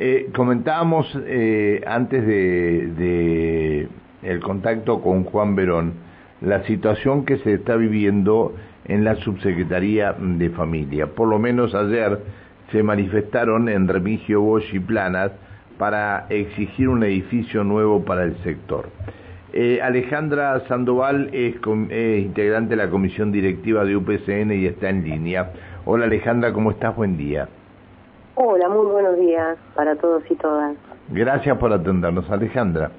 Eh, comentábamos eh, antes de, el contacto con Juan Verón la situación que se está viviendo en la subsecretaría de familia. Por lo menos ayer se manifestaron en Remigio Bosch y Planas para exigir un edificio nuevo para el sector. Eh, Alejandra Sandoval es, integrante de la comisión directiva de UPCN y está en línea. Hola Alejandra, ¿cómo estás? Buen día. Hola, muy buenos días para todos y todas. Gracias por atendernos, Alejandra.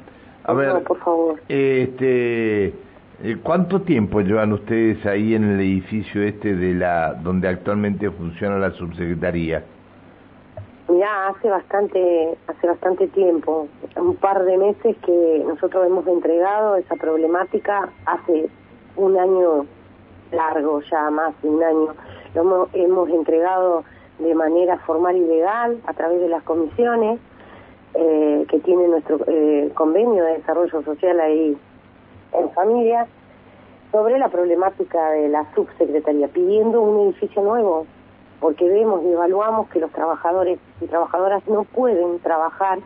A ver, por favor. Este, eh, ¿cuánto tiempo llevan ustedes ahí en el edificio este de la donde actualmente funciona la subsecretaría? Ya hace bastante, hace bastante tiempo, un par de meses que nosotros hemos entregado esa problemática hace un año largo, ya más de un año. Lo hemos, hemos entregado de manera formal y legal a través de las comisiones eh, que tiene nuestro eh, convenio de desarrollo social ahí en familia sobre la problemática de la subsecretaría, pidiendo un edificio nuevo porque vemos y evaluamos que los trabajadores y trabajadoras no pueden trabajar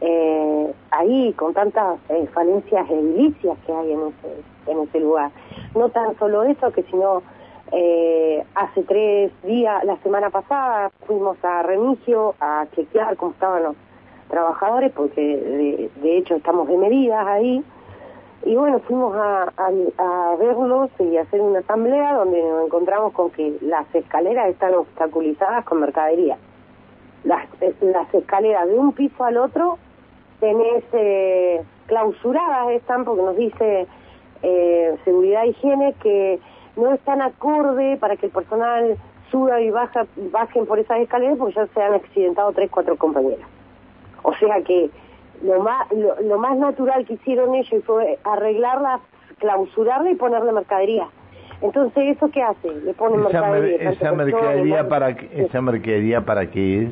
eh, ahí con tantas eh, falencias edilicias que hay en ese, en ese lugar. No tan solo eso, que sino eh, hace tres días, la semana pasada, fuimos a Remigio a chequear cómo estaban los trabajadores, porque de, hecho estamos de medidas ahí, y bueno, fuimos a, verlos y a hacer una asamblea donde nos encontramos con que las escaleras están obstaculizadas con mercadería. Las, las escaleras de un piso al otro tenés eh, clausuradas están porque nos dice eh, seguridad e higiene que no están acorde para que el personal suba y baja, bajen por esas escaleras porque ya se han accidentado tres, cuatro compañeras. O sea que lo más, lo, más natural que hicieron ellos fue arreglarla, clausurarla y ponerle mercadería. Entonces, ¿eso qué hace? Le ponen mercadería. esa mercadería para, ¿Esa mercadería para qué es?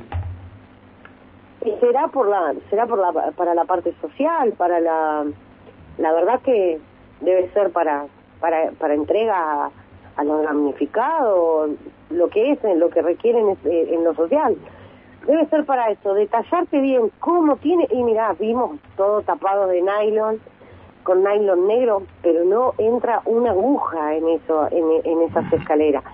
será por la será por la para la parte social para la la verdad que debe ser para para para entrega a, los damnificados lo que es lo que requieren eh, en lo social debe ser para eso, detallarte bien cómo tiene, y mira, vimos todo tapado de nylon, con nylon negro, pero no entra una aguja en eso, en, en esas escaleras.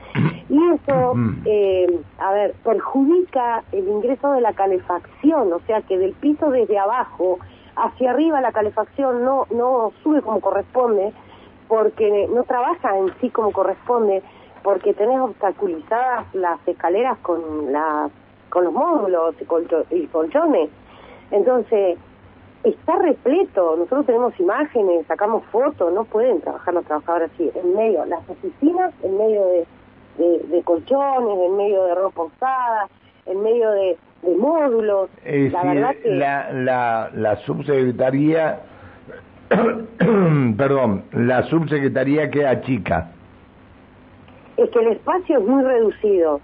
Y eso, eh, a ver, perjudica el ingreso de la calefacción, o sea que del piso desde abajo hacia arriba la calefacción no, no sube como corresponde, porque no trabaja en sí como corresponde, porque tenés obstaculizadas las escaleras con la con los módulos y, colchones. Entonces, está repleto, nosotros tenemos imágenes, sacamos fotos, no pueden trabajar los trabajadores así, en medio, las oficinas, en medio de, de, colchones, en medio de ropa usada, en medio de, módulos. la verdad que... La, la, la subsecretaría, perdón, la subsecretaría queda chica. Es que el espacio es muy reducido.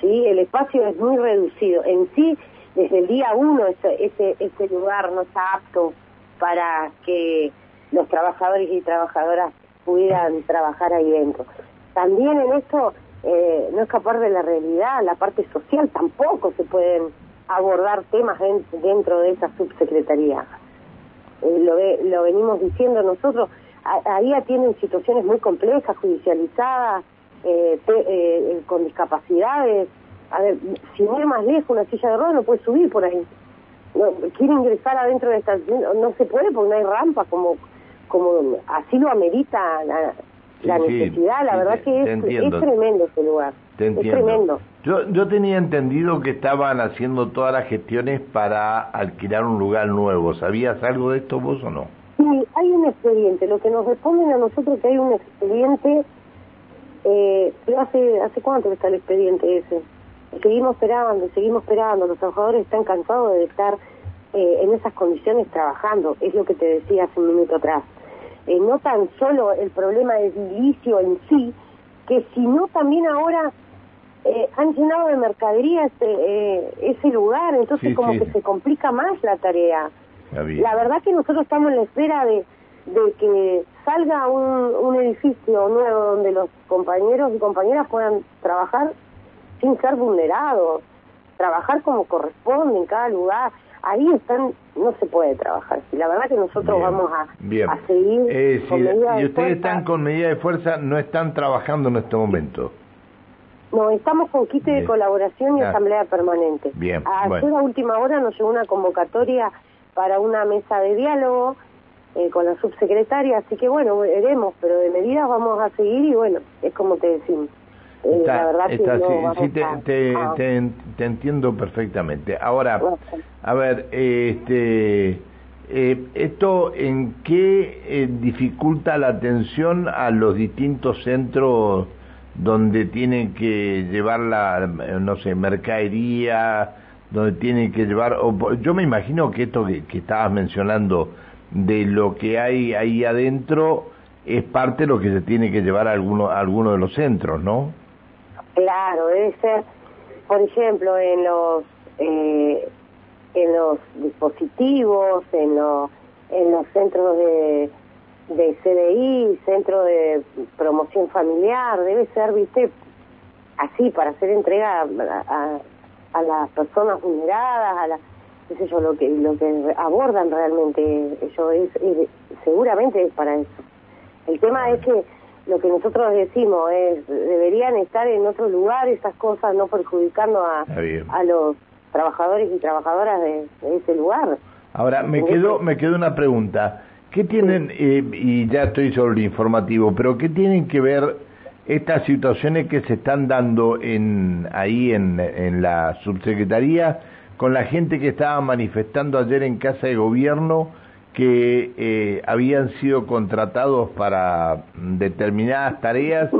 ¿sí? El espacio es muy reducido. En sí, desde el día uno, ese, ese, ese lugar no está apto para que los trabajadores y trabajadoras pudieran trabajar ahí dentro. También en esto, eh, no escapar de la realidad, la parte social tampoco se pueden abordar temas dentro de esa subsecretaría. Eh, lo, lo venimos diciendo nosotros, ahí atienden situaciones muy complejas, judicializadas, eh, eh, con discapacidades. A ver, si no más lejos una silla de ruedas no puede subir por ahí. No, quiere ingresar adentro de esta... No, se puede porque no hay rampa, como, como así lo amerita la, la necesidad. la verdad que es, es, tremendo ese lugar. Es tremendo. Yo, yo tenía entendido que estaban haciendo todas las gestiones para alquilar un lugar nuevo. ¿Sabías algo de esto vos o no? Sí, hay un expediente. Lo que nos responden a nosotros es que hay un expediente eh, hace, ¿Hace cuánto está el expediente ese? Seguimos esperando, seguimos esperando. Los trabajadores están cansados de estar eh, en esas condiciones trabajando. Es lo que te decía hace un minuto atrás. Eh, no tan solo el problema del inicio en sí, que sino también ahora eh, han llenado de mercadería ese, eh, ese lugar, entonces como que se complica más la tarea. La verdad que nosotros estamos en la espera de de que salga un, un edificio nuevo donde los compañeros y compañeras puedan trabajar sin ser vulnerados. trabajar como corresponde en cada lugar. Ahí están, no se puede trabajar. Y la verdad que nosotros vamos a, a seguir eh, con Y ustedes están con medida de fuerza, no están trabajando en este momento. No, estamos con kit de colaboración y asamblea permanente. Bien. Ayer a última hora nos llegó una convocatoria para una mesa de diálogo eh, con la subsecretaria, así que bueno, veremos, pero de medidas vamos a seguir y bueno, es como te decimos. Eh, la verdad que sí, te, te, entiendo perfectamente. Ahora, a ver, este, eh, ¿esto en qué dificulta la atención a los distintos centros donde tienen que llevar la, no sé, mercadería, donde tienen que llevar, yo me imagino que esto que, que estabas mencionando de lo que hay ahí adentro es parte de lo que se tiene que llevar a alguno, a alguno de los centros, ¿no? Claro, debe ser, por ejemplo, en los eh, en los dispositivos, en los en los centros de, de CDI, centro de promoción familiar, debe ser, viste, así para hacer entrega a, a, las personas vulneradas, a la, qué sé yo, lo que lo que abordan realmente ellos. Es seguramente es para eso. El tema es que lo que nosotros decimos es deberían estar en otro lugar esas cosas no perjudicando a, a los trabajadores y trabajadoras de, ese lugar. Ahora me quedó me quedó una pregunta qué tienen eh, y ya estoy sobre el informativo pero qué tienen que ver estas situaciones que se están dando en ahí en, la subsecretaría con la gente que estaba manifestando ayer en casa de gobierno que eh, habían sido contratados para determinadas tareas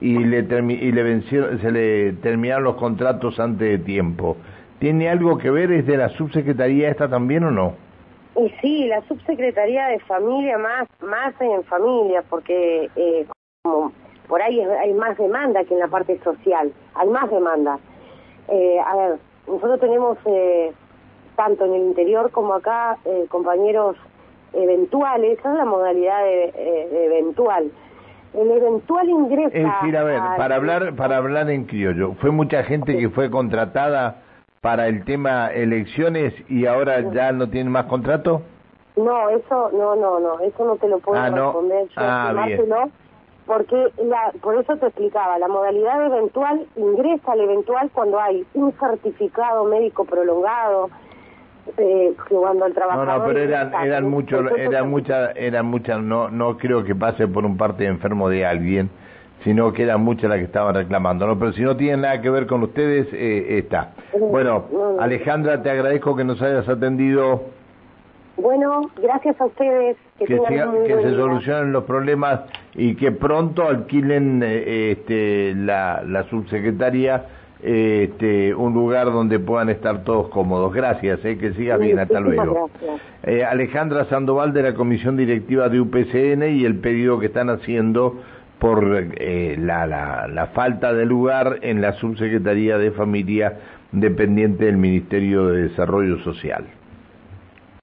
y le, y le se le terminaron los contratos antes de tiempo. ¿Tiene algo que ver? ¿Es de la subsecretaría esta también o no? Y sí, la subsecretaría de familia más, más en familia, porque eh, como por ahí hay más demanda que en la parte social, hay más demanda. Eh, a ver, nosotros tenemos eh, tanto en el interior como acá eh, compañeros eventuales, esa es la modalidad de, eventual. El eventual ingreso Es decir, a ver, para hablar, para hablar en criollo, ¿fue mucha gente que fue contratada para el tema elecciones y ahora ya no tiene más contrato? No, eso, no, no, no, eso no te lo puedo ah, responder. Yo, ah, porque la, por eso te explicaba, la modalidad eventual ingresa al eventual cuando hay un certificado médico prolongado, eh, cuando el trabajador... No, no, pero eran, eran muchos, eran muchas, eran muchas, no, no creo que pase por un parte enfermo de alguien, sino que eran muchas las que estaban reclamando, ¿no? Pero si no tienen nada que ver con ustedes, eh, está. Bueno, Alejandra, te agradezco que nos hayas atendido. Bueno, gracias a ustedes. Que, que, se solucionen los problemas y que pronto alquilen eh, este, la, la subsecretaria este, un lugar donde puedan estar todos cómodos. Gracias, eh, que sigas bien, hasta luego. Eh, Alejandra Sandoval de la Comisión Directiva de UPCN y el pedido que están haciendo por eh, la, falta de lugar en la Subsecretaría de Familia dependiente del Ministerio de Desarrollo Social.